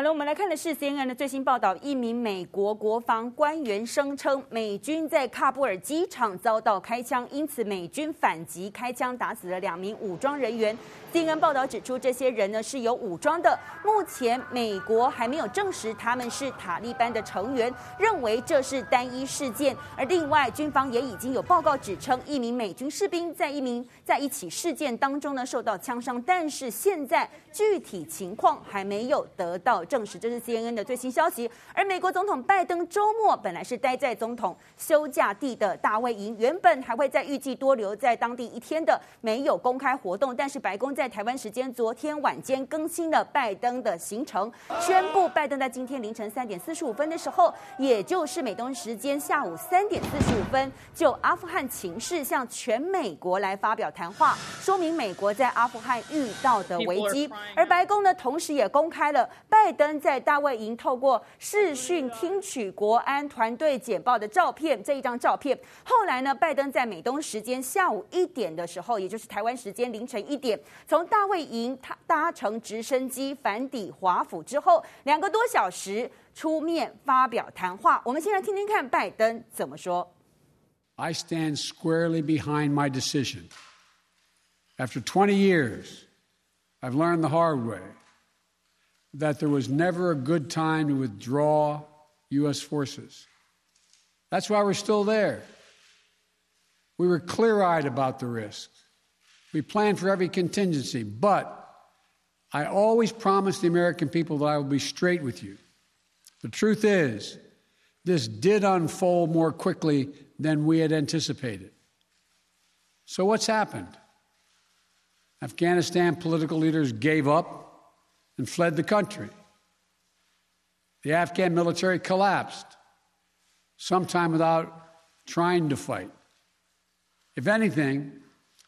好了，我们来看的是 CNN 的最新报道。一名美国国防官员声称，美军在喀布尔机场遭到开枪，因此美军反击开枪，打死了两名武装人员。CNN 报道指出，这些人呢是有武装的。目前美国还没有证实他们是塔利班的成员，认为这是单一事件。而另外，军方也已经有报告指称，一名美军士兵在一名在一起事件当中呢受到枪伤，但是现在具体情况还没有得到证实。这是 CNN 的最新消息。而美国总统拜登周末本来是待在总统休假地的大卫营，原本还会在预计多留在当地一天的，没有公开活动，但是白宫。在台湾时间昨天晚间更新了拜登的行程，宣布拜登在今天凌晨三点四十五分的时候，也就是美东时间下午三点四十五分，就阿富汗情势向全美国来发表谈话，说明美国在阿富汗遇到的危机。而白宫呢，同时也公开了拜拜登在大卫营透过视讯听取国安团队简报的照片。这一张照片后来呢，拜登在美东时间下午一点的时候，也就是台湾时间凌晨一点。从大卫营，他搭乘直升机返抵华府之后，两个多小时出面发表谈话。我们先来听听看拜登怎么说。I stand squarely behind my decision. After 20 years, I've learned the hard way that there was never a good time to withdraw U.S. forces. That's why we're still there. We were clear-eyed about the risks. We planned for every contingency, but I always promise the American people that I will be straight with you. The truth is, this did unfold more quickly than we had anticipated. So, what's happened? Afghanistan political leaders gave up and fled the country. The Afghan military collapsed, sometime without trying to fight. If anything,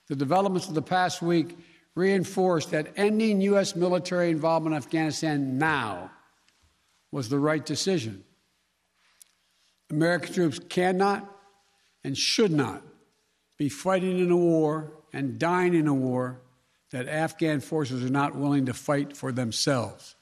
the developments of the past week reinforced that ending U.S. military involvement in Afghanistan now was the right decision. American troops cannot and should not be fighting in a war and dying in a war that Afghan forces are not willing to fight for themselves.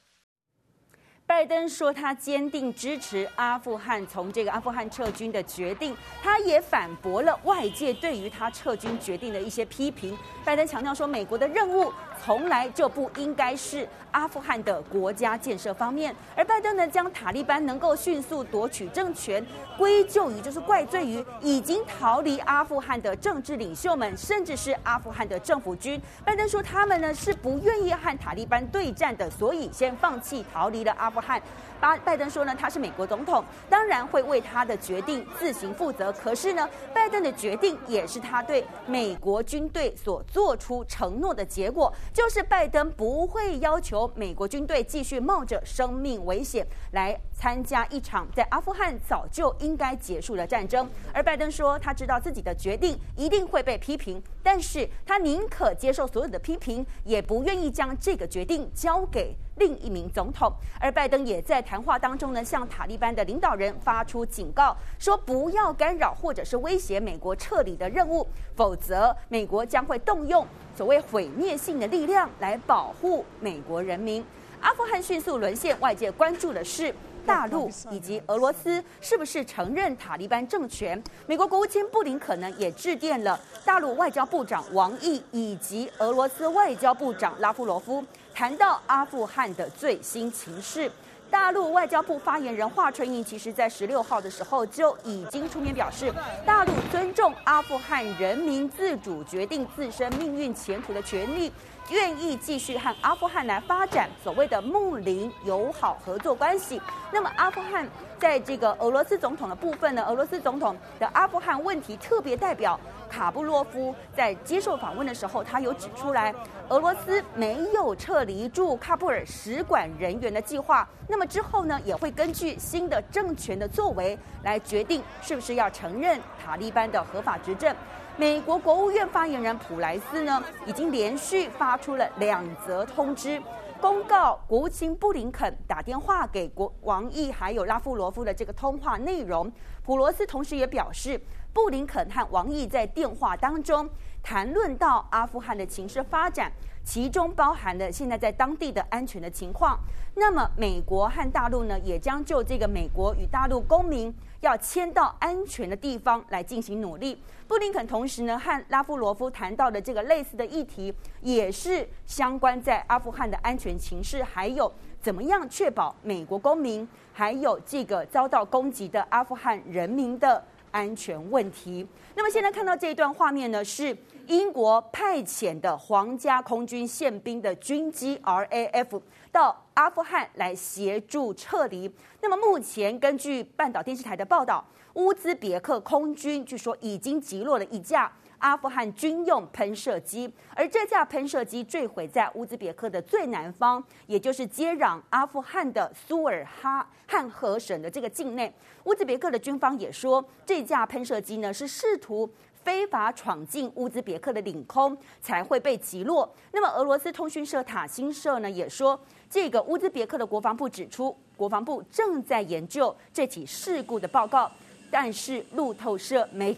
拜登说，他坚定支持阿富汗从这个阿富汗撤军的决定。他也反驳了外界对于他撤军决定的一些批评。拜登强调说，美国的任务从来就不应该是阿富汗的国家建设方面。而拜登呢，将塔利班能够迅速夺取政权归咎于，就是怪罪于已经逃离阿富汗的政治领袖们，甚至是阿富汗的政府军。拜登说，他们呢是不愿意和塔利班对战的，所以先放弃逃离了阿富汗。巴拜登说呢，他是美国总统，当然会为他的决定自行负责。可是呢，拜登的决定也是他对美国军队所做出承诺的结果，就是拜登不会要求美国军队继续冒着生命危险来参加一场在阿富汗早就应该结束的战争。而拜登说，他知道自己的决定一定会被批评，但是他宁可接受所有的批评，也不愿意将这个决定交给另一名总统。而拜登也在谈话当中呢，向塔利班的领导人发出警告，说不要干扰或者是威胁美国撤离的任务，否则美国将会动用所谓毁灭性的力量来保护美国人民。阿富汗迅速沦陷，外界关注的是大陆以及俄罗斯是不是承认塔利班政权。美国国务卿布林可能，也致电了大陆外交部长王毅以及俄罗斯外交部长拉夫罗夫，谈到阿富汗的最新情势。大陆外交部发言人华春莹，其实在十六号的时候就已经出面表示，大陆尊重阿富汗人民自主决定自身命运前途的权利，愿意继续和阿富汗来发展所谓的睦邻友好合作关系。那么，阿富汗在这个俄罗斯总统的部分呢？俄罗斯总统的阿富汗问题特别代表。卡布洛夫在接受访问的时候，他有指出来，俄罗斯没有撤离驻喀布尔使馆人员的计划。那么之后呢，也会根据新的政权的作为来决定是不是要承认塔利班的合法执政。美国国务院发言人普莱斯呢，已经连续发出了两则通知，公告国务卿布林肯打电话给国王毅还有拉夫罗夫的这个通话内容。普罗斯同时也表示。布林肯和王毅在电话当中谈论到阿富汗的情势发展，其中包含了现在在当地的安全的情况。那么，美国和大陆呢，也将就这个美国与大陆公民要迁到安全的地方来进行努力。布林肯同时呢，和拉夫罗夫谈到的这个类似的议题，也是相关在阿富汗的安全情势，还有怎么样确保美国公民还有这个遭到攻击的阿富汗人民的安全问题。那么现在看到这一段画面呢，是英国派遣的皇家空军宪兵的军机 RAF 到阿富汗来协助撤离。那么目前根据半岛电视台的报道，乌兹别克空军据说已经击落了一架阿富汗军用喷射机，而这架喷射机坠毁在乌兹别克的最南方，也就是接壤阿富汗的苏尔哈汉河省的这个境内。乌兹别克的军方也说，这架喷射机呢是试图非法闯进乌兹别克的领空才会被击落。那么俄罗斯通讯社塔新社呢也说，这个乌兹别克的国防部指出，国防部正在研究这起事故的报告，但是路透社没。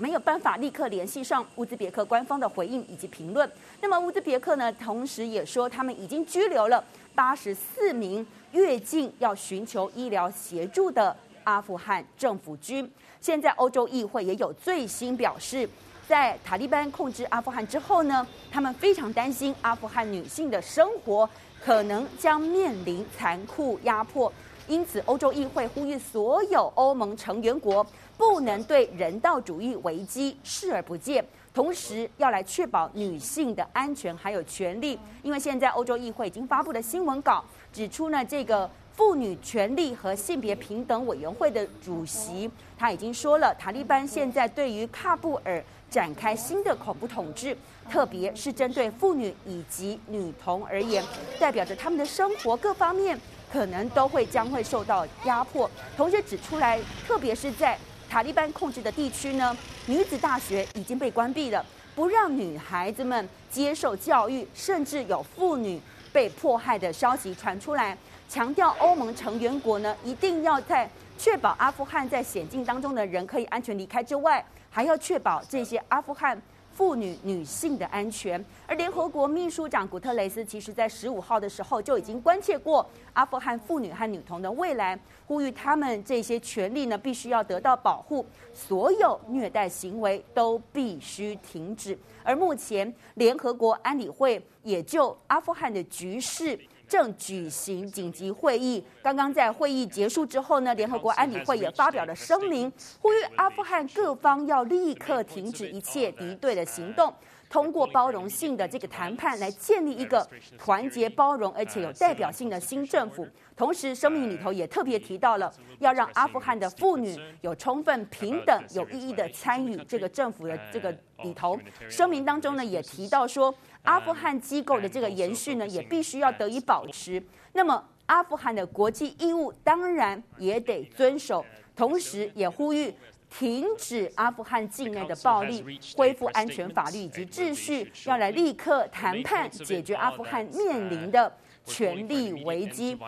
没有办法立刻联系上乌兹别克官方的回应以及评论。那么乌兹别克呢，同时也说他们已经拘留了八十四名越境要寻求医疗协助的阿富汗政府军。现在欧洲议会也有最新表示，在塔利班控制阿富汗之后呢，他们非常担心阿富汗女性的生活可能将面临残酷压迫。因此，欧洲议会呼吁所有欧盟成员国不能对人道主义危机视而不见，同时要来确保女性的安全还有权利。因为现在欧洲议会已经发布了新闻稿，指出呢，这个妇女权利和性别平等委员会的主席他已经说了，塔利班现在对于喀布尔展开新的恐怖统治，特别是针对妇女以及女童而言，代表着他们的生活各方面。可能都会将会受到压迫，同时指出来，特别是在塔利班控制的地区呢，女子大学已经被关闭了，不让女孩子们接受教育，甚至有妇女被迫害的消息传出来，强调欧盟成员国呢一定要在确保阿富汗在险境当中的人可以安全离开之外，还要确保这些阿富汗。妇女、女性的安全，而联合国秘书长古特雷斯其实在十五号的时候就已经关切过阿富汗妇女和女童的未来，呼吁他们这些权利呢必须要得到保护，所有虐待行为都必须停止。而目前联合国安理会也就阿富汗的局势。正举行紧急会议。刚刚在会议结束之后呢，联合国安理会也发表了声明，呼吁阿富汗各方要立刻停止一切敌对的行动，通过包容性的这个谈判来建立一个团结、包容而且有代表性的新政府。同时，声明里头也特别提到了要让阿富汗的妇女有充分、平等、有意义的参与这个政府的这个里头。声明当中呢，也提到说。阿富汗机构的这个延续呢，也必须要得以保持。那么，阿富汗的国际义务当然也得遵守，同时也呼吁停止阿富汗境内的暴力，恢复安全法律以及秩序，要来立刻谈判解决阿富汗面临的权力危机。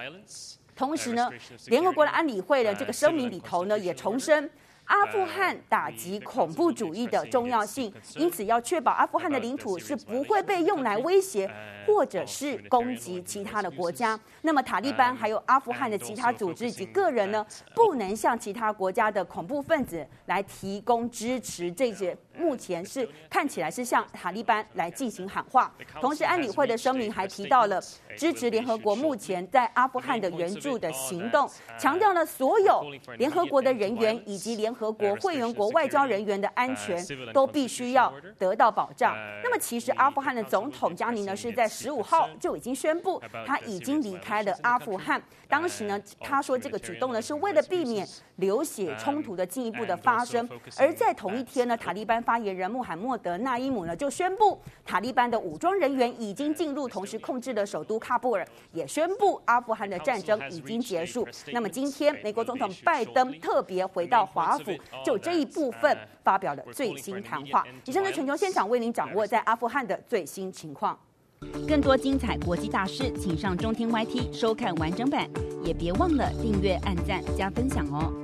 同时呢，联合国的安理会的这个声明里头呢，也重申。阿富汗打击恐怖主义的重要性，因此要确保阿富汗的领土是不会被用来威胁或者是攻击其他的国家。那么塔利班还有阿富汗的其他组织以及个人呢，不能向其他国家的恐怖分子来提供支持。这些目前是看起来是向塔利班来进行喊话。同时，安理会的声明还提到了支持联合国目前在阿富汗的援助的行动，强调了所有联合国的人员以及联合国会员国外交人员的安全都必须要得到保障。那么，其实阿富汗的总统加尼呢是在十五号就已经宣布，他已经离开了阿富汗。当时呢，他说这个举动呢是为了避免流血冲突的进一步的发生。而在同一天呢，塔利班发言人穆罕默德纳伊姆呢就宣布，塔利班的武装人员已经进入，同时控制的首都喀布尔，也宣布阿富汗的战争已经结束。那么今天，美国总统拜登特别回到华府。就这一部分发表了最新谈话。以上的全球现场为您掌握在阿富汗的最新情况。更多精彩国际大事，请上中天 YT 收看完整版，也别忘了订阅、按赞、加分享哦。